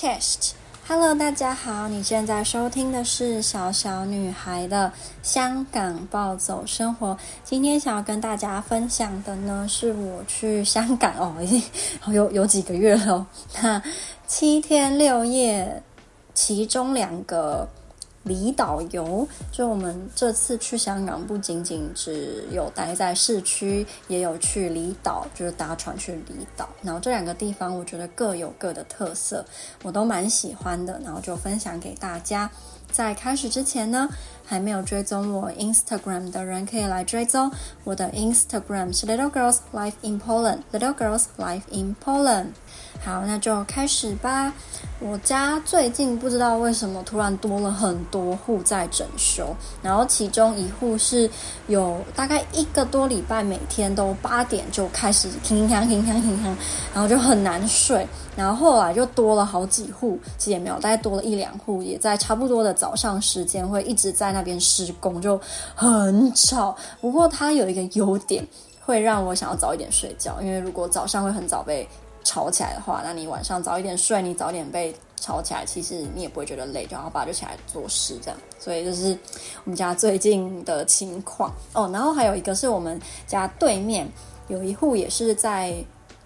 chest。Hello，大家好，你现在收听的是小小女孩的香港暴走生活。今天想要跟大家分享的呢，是我去香港哦，已经有有几个月了，那七天六夜，其中两个。离岛游，就我们这次去香港，不仅仅只有待在市区，也有去离岛，就是搭船去离岛。然后这两个地方，我觉得各有各的特色，我都蛮喜欢的。然后就分享给大家。在开始之前呢，还没有追踪我 Instagram 的人，可以来追踪我的 Instagram 是 Little Girls Life in Poland，Little Girls Life in Poland。好，那就开始吧。我家最近不知道为什么突然多了很多户在整修，然后其中一户是有大概一个多礼拜，每天都八点就开始乒乒乓乒乒乓乒乓，然后就很难睡。然后后来就多了好几户，其实也没有，大概多了一两户，也在差不多的早上时间会一直在那边施工，就很吵。不过它有一个优点，会让我想要早一点睡觉，因为如果早上会很早被。吵起来的话，那你晚上早一点睡，你早点被吵起来，其实你也不会觉得累，然后爸就起来做事这样。所以就是我们家最近的情况哦。然后还有一个是我们家对面有一户也是在，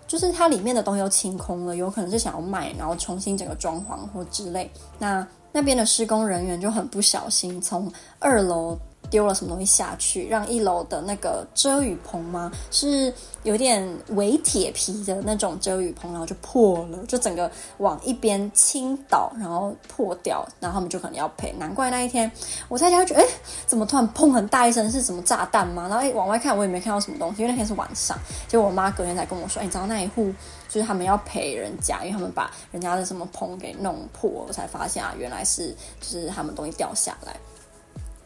就是它里面的东西都清空了，有可能是想要卖，然后重新整个装潢或之类。那那边的施工人员就很不小心从二楼。丢了什么东西下去，让一楼的那个遮雨棚吗？是有点伪铁皮的那种遮雨棚，然后就破了，就整个往一边倾倒，然后破掉，然后他们就可能要赔。难怪那一天我在家觉得，哎，怎么突然砰很大一声，是什么炸弹吗？然后哎，往外看我也没看到什么东西，因为那天是晚上。结果我妈隔天才跟我说，哎，你知道那一户就是他们要赔人家，因为他们把人家的什么棚给弄破，我才发现啊，原来是就是他们东西掉下来。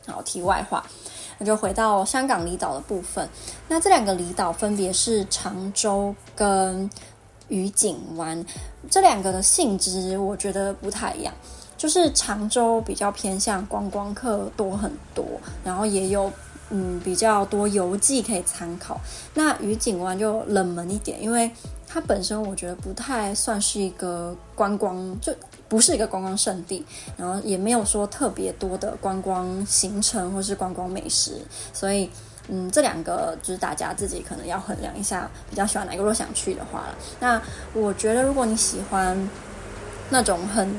好，题外话，那就回到香港离岛的部分。那这两个离岛分别是长洲跟愉景湾，这两个的性质我觉得不太一样。就是长洲比较偏向观光客多很多，然后也有嗯比较多游记可以参考。那愉景湾就冷门一点，因为它本身我觉得不太算是一个观光就。不是一个观光胜地，然后也没有说特别多的观光行程或是观光美食，所以，嗯，这两个就是大家自己可能要衡量一下，比较喜欢哪一个。如果想去的话，那我觉得如果你喜欢那种很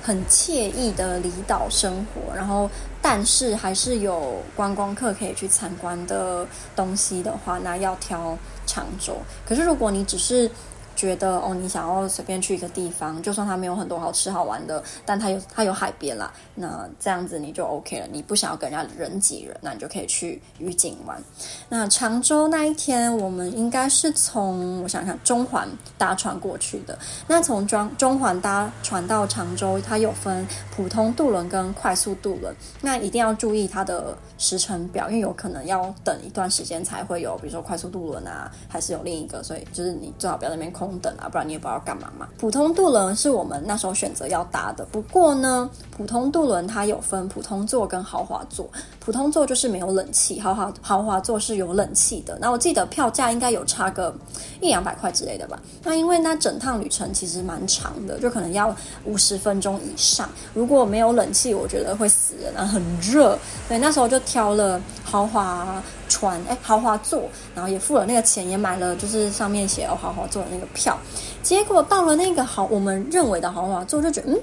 很惬意的离岛生活，然后但是还是有观光客可以去参观的东西的话，那要挑长洲。可是如果你只是觉得哦，你想要随便去一个地方，就算它没有很多好吃好玩的，但它有它有海边啦，那这样子你就 OK 了。你不想要跟人家人挤人，那你就可以去愉景湾。那常州那一天，我们应该是从我想想中环搭船过去的。那从中中环搭船到常州，它有分普通渡轮跟快速渡轮，那一定要注意它的时程表，因为有可能要等一段时间才会有，比如说快速渡轮啊，还是有另一个，所以就是你最好不要在那边空。等啊，不然你也不知道干嘛嘛。普通渡轮是我们那时候选择要搭的，不过呢，普通渡轮它有分普通座跟豪华座。普通座就是没有冷气，豪华豪华座是有冷气的。那我记得票价应该有差个一两百块之类的吧。那因为那整趟旅程其实蛮长的，就可能要五十分钟以上。如果没有冷气，我觉得会死人啊，很热。所以那时候就挑了豪华船，哎，豪华座，然后也付了那个钱，也买了就是上面写有豪华座的那个票。结果到了那个豪，我们认为的豪华座，就觉得嗯，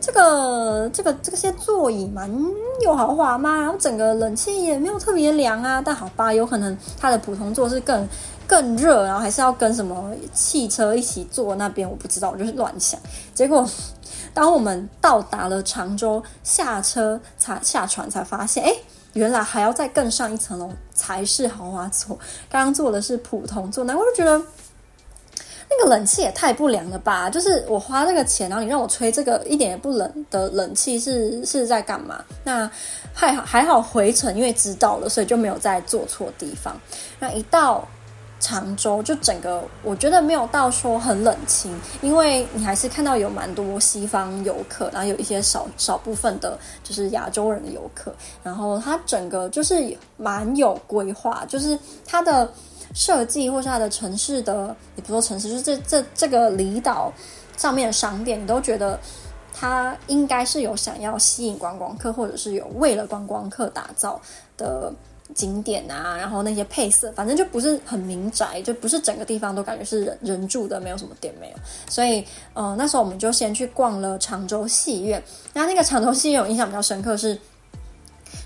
这个这个这些座椅蛮有豪华嘛，然后整个冷气也没有特别凉啊。但好吧，有可能它的普通座是更更热，然后还是要跟什么汽车一起坐那边，我不知道，我就是乱想。结果当我们到达了常州，下车才下船才发现，哎。原来还要再更上一层楼才是豪华座，刚刚坐的是普通座，那我就觉得那个冷气也太不凉了吧！就是我花这个钱，然后你让我吹这个一点也不冷的冷气，是是在干嘛？那还好还好回程，因为知道了，所以就没有再坐错地方。那一到。常州就整个，我觉得没有到说很冷清，因为你还是看到有蛮多西方游客，然后有一些少少部分的，就是亚洲人的游客，然后它整个就是蛮有规划，就是它的设计或是它的城市的，也不说城市，就是这这这个离岛上面的商店，你都觉得它应该是有想要吸引观光客，或者是有为了观光客打造的。景点啊，然后那些配色，反正就不是很民宅，就不是整个地方都感觉是人人住的，没有什么店没有。所以，呃，那时候我们就先去逛了常州戏院。然后那个常州戏院，我印象比较深刻是，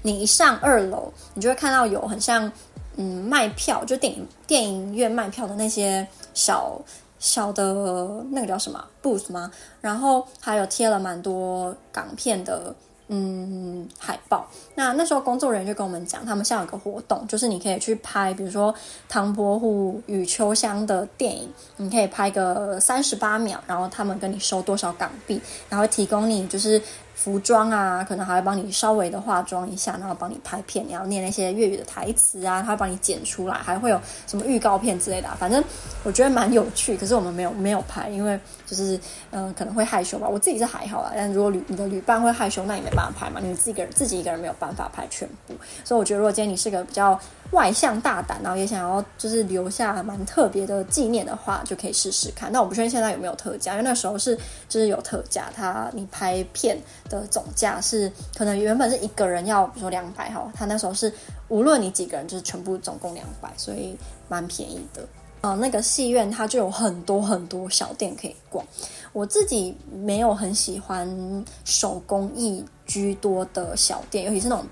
你一上二楼，你就会看到有很像嗯卖票，就电影电影院卖票的那些小小的那个叫什么 booth 吗？然后还有贴了蛮多港片的。嗯，海报。那那时候工作人员就跟我们讲，他们现在有个活动，就是你可以去拍，比如说《唐伯虎与秋香》的电影，你可以拍个三十八秒，然后他们跟你收多少港币，然后提供你就是。服装啊，可能还会帮你稍微的化妆一下，然后帮你拍片，你要念那些粤语的台词啊，他会帮你剪出来，还会有什么预告片之类的。反正我觉得蛮有趣，可是我们没有没有拍，因为就是嗯、可能会害羞吧。我自己是还好啦，但如果旅你的旅伴会害羞，那也没办法拍嘛。你自己个人自己一个人没有办法拍全部，所以我觉得如果今天你是个比较外向大胆，然后也想要就是留下蛮特别的纪念的话，就可以试试看。那我不确定现在有没有特价，因为那时候是就是有特价，他你拍片。的总价是可能原本是一个人要比如说两百哈，他那时候是无论你几个人就是全部总共两百，所以蛮便宜的。呃，那个戏院它就有很多很多小店可以逛。我自己没有很喜欢手工艺居多的小店，尤其是那种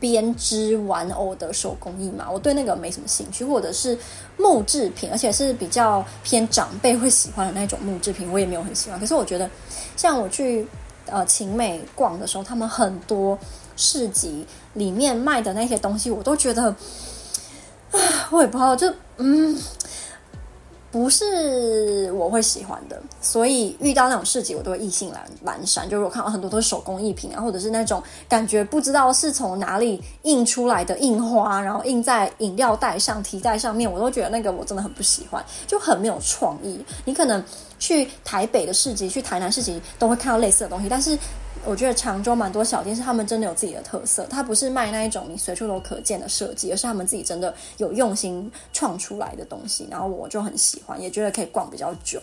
编织玩偶的手工艺嘛，我对那个没什么兴趣，或者是木制品，而且是比较偏长辈会喜欢的那种木制品，我也没有很喜欢。可是我觉得像我去。呃，晴美逛的时候，他们很多市集里面卖的那些东西，我都觉得，啊，我也不知道，就嗯。不是我会喜欢的，所以遇到那种市集，我都会意兴阑阑珊。就是我看到很多都是手工艺品啊，或者是那种感觉不知道是从哪里印出来的印花，然后印在饮料袋上、提袋上面，我都觉得那个我真的很不喜欢，就很没有创意。你可能去台北的市集、去台南市集都会看到类似的东西，但是。我觉得常州蛮多小店是他们真的有自己的特色，它不是卖那一种你随处都可见的设计，而是他们自己真的有用心创出来的东西。然后我就很喜欢，也觉得可以逛比较久。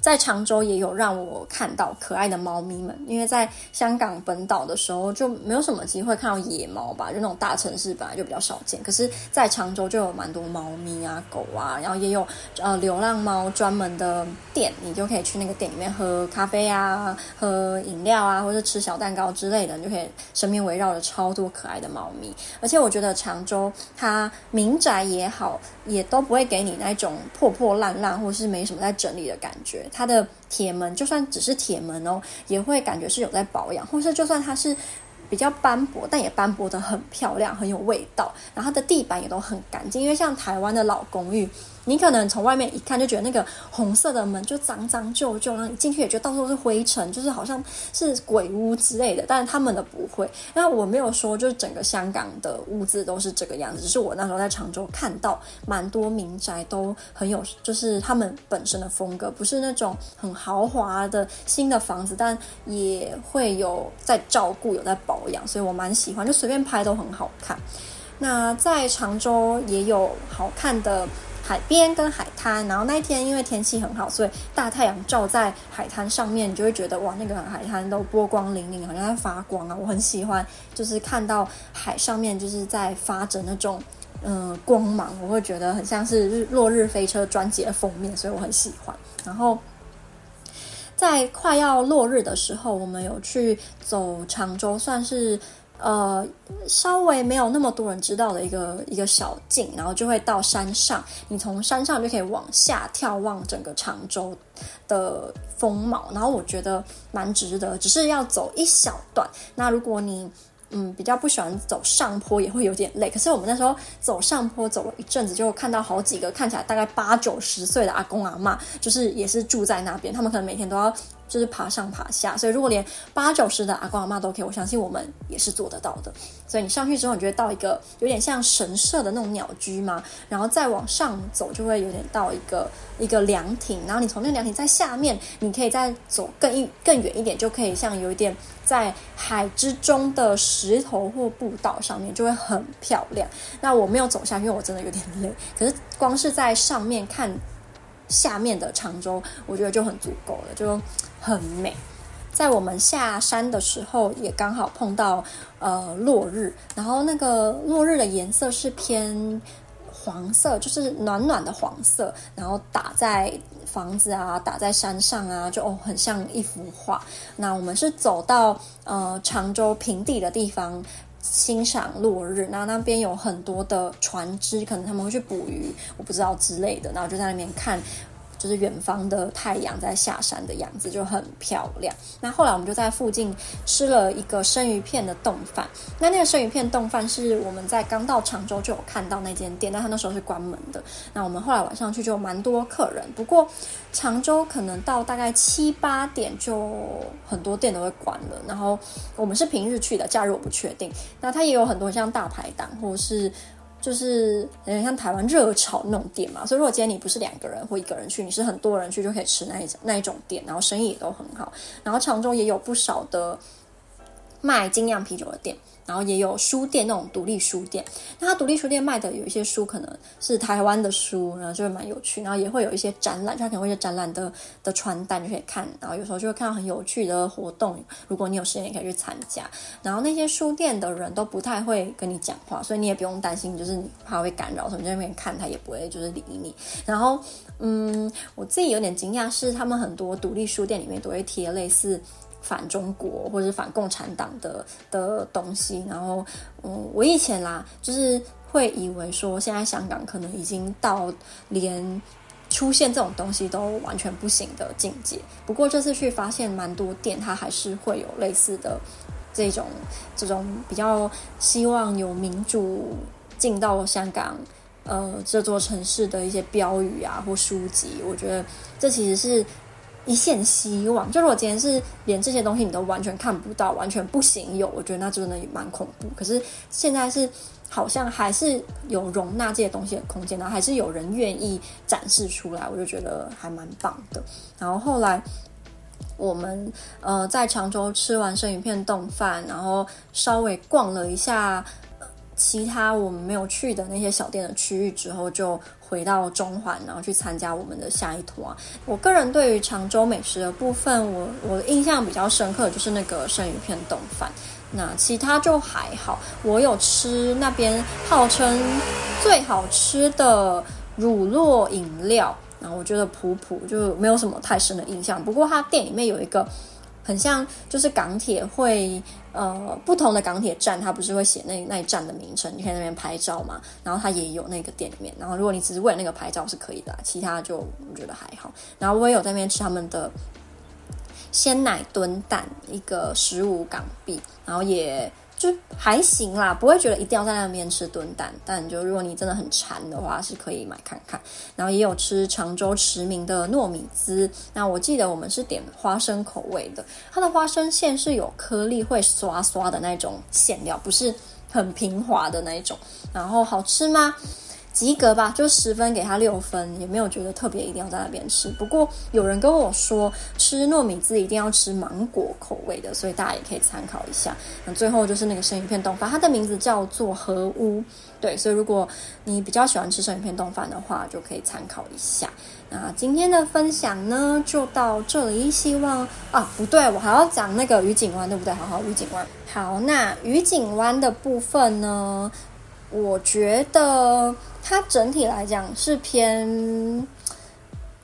在常州也有让我看到可爱的猫咪们，因为在香港本岛的时候就没有什么机会看到野猫吧，就那种大城市本来就比较少见。可是，在常州就有蛮多猫咪啊、狗啊，然后也有呃流浪猫专门的店，你就可以去那个店里面喝咖啡啊、喝饮料啊，或者吃小蛋糕之类的，你就可以身边围绕着超多可爱的猫咪。而且我觉得常州它民宅也好，也都不会给你那种破破烂烂或是没什么在整理的感觉。它的铁门就算只是铁门哦，也会感觉是有在保养，或是就算它是比较斑驳，但也斑驳的很漂亮，很有味道。然后它的地板也都很干净，因为像台湾的老公寓。你可能从外面一看就觉得那个红色的门就脏脏旧旧，然后你进去也觉得到处都是灰尘，就是好像是鬼屋之类的。但是他们的不会。那我没有说就是整个香港的屋子都是这个样子，只是我那时候在常州看到蛮多民宅都很有，就是他们本身的风格，不是那种很豪华的新的房子，但也会有在照顾、有在保养，所以我蛮喜欢，就随便拍都很好看。那在常州也有好看的。海边跟海滩，然后那一天因为天气很好，所以大太阳照在海滩上面，你就会觉得哇，那个海滩都波光粼粼，好像在发光啊！我很喜欢，就是看到海上面就是在发着那种嗯、光芒，我会觉得很像是日落日飞车专辑的封面，所以我很喜欢。然后在快要落日的时候，我们有去走长洲，算是。呃，稍微没有那么多人知道的一个一个小径，然后就会到山上。你从山上就可以往下眺望整个常州的风貌，然后我觉得蛮值得，只是要走一小段。那如果你嗯比较不喜欢走上坡，也会有点累。可是我们那时候走上坡走了一阵子，就看到好几个看起来大概八九十岁的阿公阿嬷，就是也是住在那边，他们可能每天都要。就是爬上爬下，所以如果连八九十的阿公阿妈都可以，我相信我们也是做得到的。所以你上去之后，你就会到一个有点像神社的那种鸟居嘛，然后再往上走，就会有点到一个一个凉亭，然后你从那个凉亭在下面，你可以再走更一更远一点，就可以像有一点在海之中的石头或步道上面，就会很漂亮。那我没有走下去，因为我真的有点累。可是光是在上面看。下面的长洲，我觉得就很足够了，就很美。在我们下山的时候，也刚好碰到呃落日，然后那个落日的颜色是偏黄色，就是暖暖的黄色，然后打在房子啊，打在山上啊，就哦很像一幅画。那我们是走到呃长州平地的地方欣赏落日，然后那边有很多的船只，可能他们会去捕鱼，我不知道之类的，然后就在那边看。就是远方的太阳在下山的样子，就很漂亮。那后来我们就在附近吃了一个生鱼片的冻饭。那那个生鱼片冻饭是我们在刚到常州就有看到那间店，但他那时候是关门的。那我们后来晚上去就蛮多客人，不过常州可能到大概七八点就很多店都会关了。然后我们是平日去的，假日我不确定。那它也有很多像大排档或者是。就是有点像台湾热炒那种店嘛，所以如果今天你不是两个人或一个人去，你是很多人去就可以吃那一种那一种店，然后生意也都很好。然后长洲也有不少的卖精酿啤酒的店。然后也有书店，那种独立书店，那它独立书店卖的有一些书可能是台湾的书，然后就会蛮有趣。然后也会有一些展览，他可能会有展览的的传单就可以看。然后有时候就会看到很有趣的活动，如果你有时间也可以去参加。然后那些书店的人都不太会跟你讲话，所以你也不用担心，就是你怕会干扰，从你在那边看他也不会就是理你。然后嗯，我自己有点惊讶是，他们很多独立书店里面都会贴类似。反中国或者反共产党的的东西，然后，嗯，我以前啦，就是会以为说，现在香港可能已经到连出现这种东西都完全不行的境界。不过这次去发现，蛮多店它还是会有类似的这种这种比较希望有民主进到香港，呃，这座城市的一些标语啊或书籍。我觉得这其实是。一线希望，就如果今天是连这些东西你都完全看不到，完全不行有，我觉得那真的也蛮恐怖。可是现在是好像还是有容纳这些东西的空间，然后还是有人愿意展示出来，我就觉得还蛮棒的。然后后来我们呃在常州吃完生鱼片冻饭，然后稍微逛了一下其他我们没有去的那些小店的区域之后，就。回到中环，然后去参加我们的下一团。我个人对于常州美食的部分，我我印象比较深刻就是那个生鱼片冻饭。那其他就还好。我有吃那边号称最好吃的乳酪饮料，然后我觉得普普就没有什么太深的印象。不过它店里面有一个。很像，就是港铁会，呃，不同的港铁站，它不是会写那那一站的名称，你可以那边拍照嘛。然后它也有那个店里面，然后如果你只是为了那个拍照是可以的，其他就我觉得还好。然后我也有在那边吃他们的鲜奶炖蛋，一个十五港币，然后也。就还行啦，不会觉得一定要在那边吃炖蛋，但就如果你真的很馋的话，是可以买看看。然后也有吃常州驰名的糯米糍，那我记得我们是点花生口味的，它的花生馅是有颗粒会刷刷的那种馅料，不是很平滑的那一种。然后好吃吗？及格吧，就十分给他六分，也没有觉得特别一定要在那边吃。不过有人跟我说，吃糯米滋一定要吃芒果口味的，所以大家也可以参考一下。那最后就是那个生鱼片冻饭，它的名字叫做和屋，对，所以如果你比较喜欢吃生鱼片冻饭的话，就可以参考一下。那今天的分享呢，就到这里。希望啊，不对，我还要讲那个愉景湾，对不对？好好，愉景湾。好，那愉景湾的部分呢？我觉得它整体来讲是偏，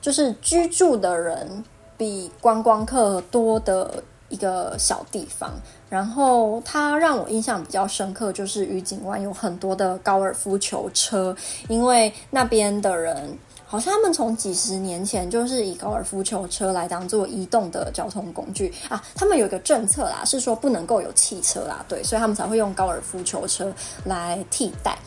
就是居住的人比观光客多的一个小地方。然后它让我印象比较深刻，就是愉景湾有很多的高尔夫球车，因为那边的人。好像他们从几十年前就是以高尔夫球车来当做移动的交通工具啊。他们有一个政策啦，是说不能够有汽车啦，对，所以他们才会用高尔夫球车来替代。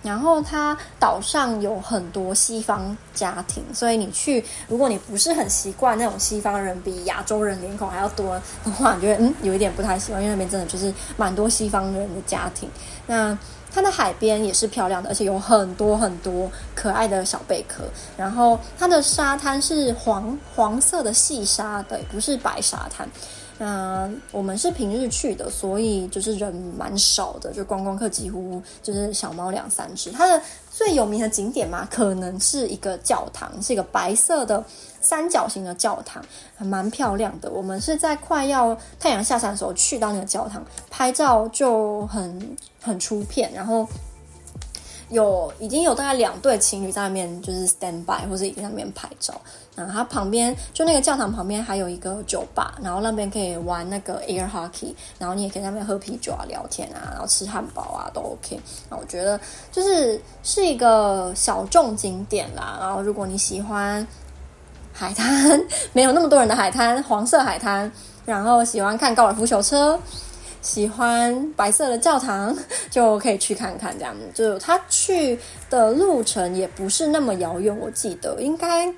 然后它岛上有很多西方家庭，所以你去，如果你不是很习惯那种西方人比亚洲人脸孔还要多的话，你觉得嗯有一点不太习惯，因为那边真的就是蛮多西方人的家庭。那它的海边也是漂亮的，而且有很多很多可爱的小贝壳。然后它的沙滩是黄黄色的细沙，对，不是白沙滩。那我们是平日去的，所以就是人蛮少的，就观光客几乎就是小猫两三只。它的最有名的景点嘛，可能是一个教堂，是一个白色的三角形的教堂，还蛮漂亮的。我们是在快要太阳下山的时候去到那个教堂拍照，就很很出片，然后。有已经有大概两对情侣在那边就是 stand by 或者已经在那边拍照，然后它旁边就那个教堂旁边还有一个酒吧，然后那边可以玩那个 air hockey，然后你也可以在那边喝啤酒啊、聊天啊，然后吃汉堡啊都 OK。那我觉得就是是一个小众景点啦。然后如果你喜欢海滩，没有那么多人的海滩，黄色海滩，然后喜欢看高尔夫球车。喜欢白色的教堂，就可以去看看。这样，就他去的路程也不是那么遥远，我记得应该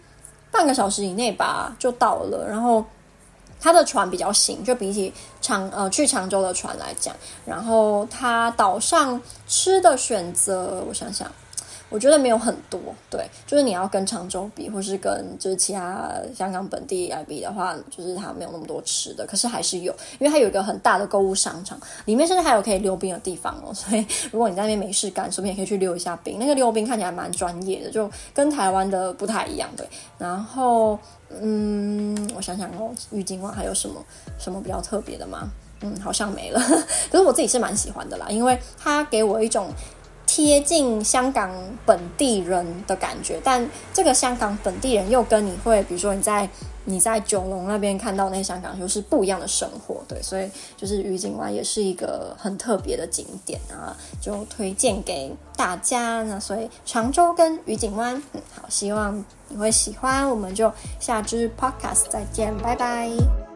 半个小时以内吧就到了。然后他的船比较新，就比起长呃去常州的船来讲。然后他岛上吃的选择，我想想。我觉得没有很多，对，就是你要跟长洲比，或是跟就是其他香港本地来比的话，就是它没有那么多吃的，可是还是有，因为它有一个很大的购物商场，里面甚至还有可以溜冰的地方哦。所以如果你在那边没事干，顺便也可以去溜一下冰。那个溜冰看起来蛮专业的，就跟台湾的不太一样，对。然后，嗯，我想想哦，郁金湾还有什么什么比较特别的吗？嗯，好像没了。可是我自己是蛮喜欢的啦，因为它给我一种。贴近香港本地人的感觉，但这个香港本地人又跟你会，比如说你在你在九龙那边看到那些香港，就是不一样的生活，对，所以就是愉景湾也是一个很特别的景点啊，就推荐给大家。那所以长洲跟愉景湾，嗯，好，希望你会喜欢，我们就下支 podcast 再见，拜拜。